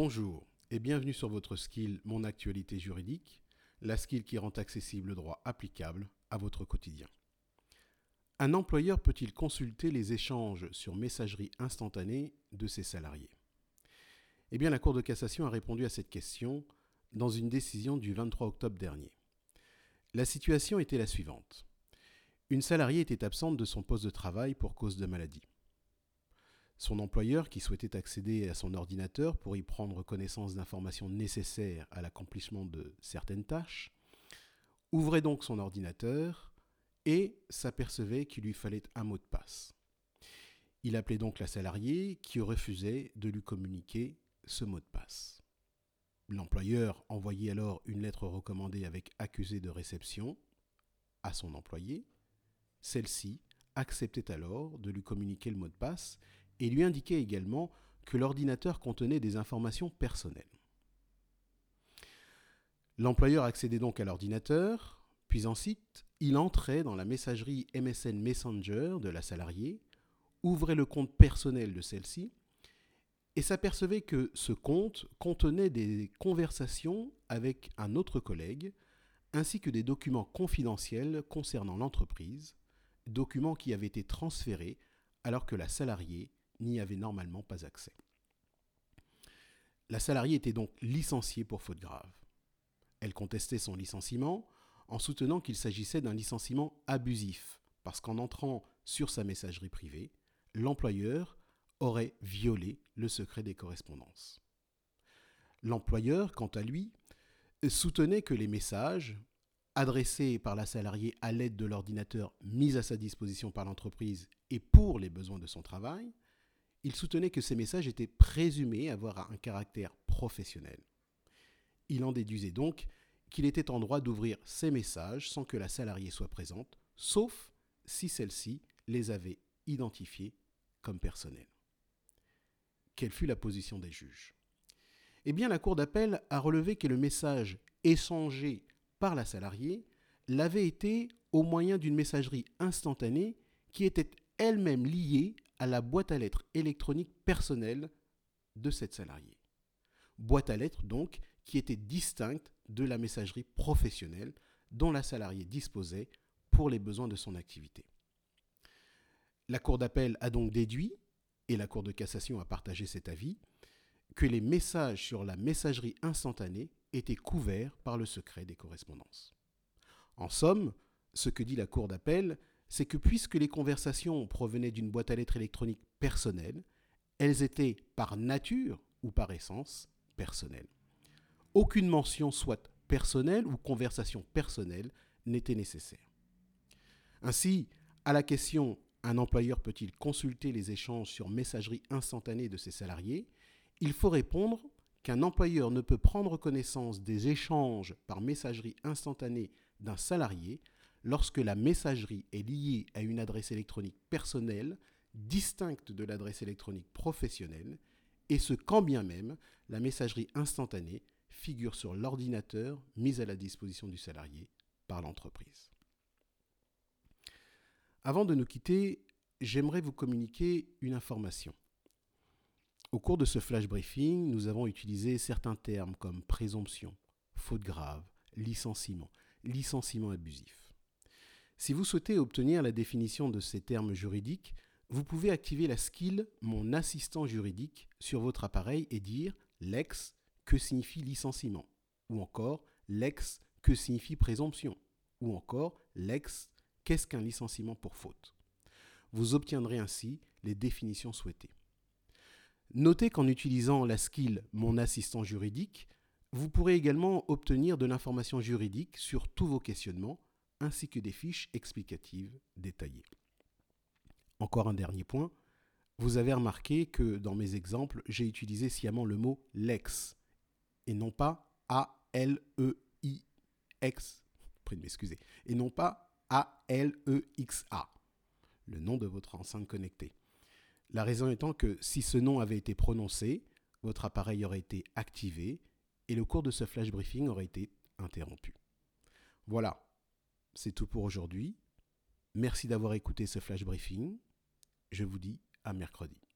Bonjour et bienvenue sur votre skill Mon actualité juridique, la skill qui rend accessible le droit applicable à votre quotidien. Un employeur peut-il consulter les échanges sur messagerie instantanée de ses salariés? Eh bien, la Cour de cassation a répondu à cette question dans une décision du 23 octobre dernier. La situation était la suivante. Une salariée était absente de son poste de travail pour cause de maladie. Son employeur, qui souhaitait accéder à son ordinateur pour y prendre connaissance d'informations nécessaires à l'accomplissement de certaines tâches, ouvrait donc son ordinateur et s'apercevait qu'il lui fallait un mot de passe. Il appelait donc la salariée qui refusait de lui communiquer ce mot de passe. L'employeur envoyait alors une lettre recommandée avec accusé de réception à son employé. Celle-ci acceptait alors de lui communiquer le mot de passe et lui indiquait également que l'ordinateur contenait des informations personnelles. L'employeur accédait donc à l'ordinateur, puis ensuite il entrait dans la messagerie MSN Messenger de la salariée, ouvrait le compte personnel de celle-ci et s'apercevait que ce compte contenait des conversations avec un autre collègue ainsi que des documents confidentiels concernant l'entreprise, documents qui avaient été transférés alors que la salariée n'y avait normalement pas accès. La salariée était donc licenciée pour faute grave. Elle contestait son licenciement en soutenant qu'il s'agissait d'un licenciement abusif, parce qu'en entrant sur sa messagerie privée, l'employeur aurait violé le secret des correspondances. L'employeur, quant à lui, soutenait que les messages, adressés par la salariée à l'aide de l'ordinateur mis à sa disposition par l'entreprise et pour les besoins de son travail, il soutenait que ces messages étaient présumés avoir un caractère professionnel. Il en déduisait donc qu'il était en droit d'ouvrir ces messages sans que la salariée soit présente, sauf si celle-ci les avait identifiés comme personnels. Quelle fut la position des juges? Eh bien, la Cour d'appel a relevé que le message échangé par la salariée l'avait été au moyen d'une messagerie instantanée qui était elle-même liée à la boîte à lettres électronique personnelle de cette salariée. Boîte à lettres donc qui était distincte de la messagerie professionnelle dont la salariée disposait pour les besoins de son activité. La Cour d'appel a donc déduit, et la Cour de cassation a partagé cet avis, que les messages sur la messagerie instantanée étaient couverts par le secret des correspondances. En somme, ce que dit la Cour d'appel, c'est que puisque les conversations provenaient d'une boîte à lettres électronique personnelle, elles étaient par nature ou par essence personnelles. Aucune mention soit personnelle ou conversation personnelle n'était nécessaire. Ainsi, à la question un employeur peut-il consulter les échanges sur messagerie instantanée de ses salariés? Il faut répondre qu'un employeur ne peut prendre connaissance des échanges par messagerie instantanée d'un salarié lorsque la messagerie est liée à une adresse électronique personnelle distincte de l'adresse électronique professionnelle, et ce quand bien même la messagerie instantanée figure sur l'ordinateur mis à la disposition du salarié par l'entreprise. Avant de nous quitter, j'aimerais vous communiquer une information. Au cours de ce flash briefing, nous avons utilisé certains termes comme présomption, faute grave, licenciement, licenciement abusif. Si vous souhaitez obtenir la définition de ces termes juridiques, vous pouvez activer la skill Mon assistant juridique sur votre appareil et dire l'ex que signifie licenciement ou encore l'ex que signifie présomption ou encore l'ex qu'est-ce qu'un licenciement pour faute? Vous obtiendrez ainsi les définitions souhaitées. Notez qu'en utilisant la skill Mon assistant juridique, vous pourrez également obtenir de l'information juridique sur tous vos questionnements ainsi que des fiches explicatives détaillées. Encore un dernier point, vous avez remarqué que dans mes exemples, j'ai utilisé sciemment le mot lex et non pas A-L-E-I-X, et non pas A-L-E-X-A, le nom de votre enceinte connectée. La raison étant que si ce nom avait été prononcé, votre appareil aurait été activé et le cours de ce flash briefing aurait été interrompu. Voilà, c'est tout pour aujourd'hui. Merci d'avoir écouté ce flash briefing. Je vous dis à mercredi.